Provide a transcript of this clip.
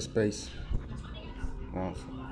space. Awesome.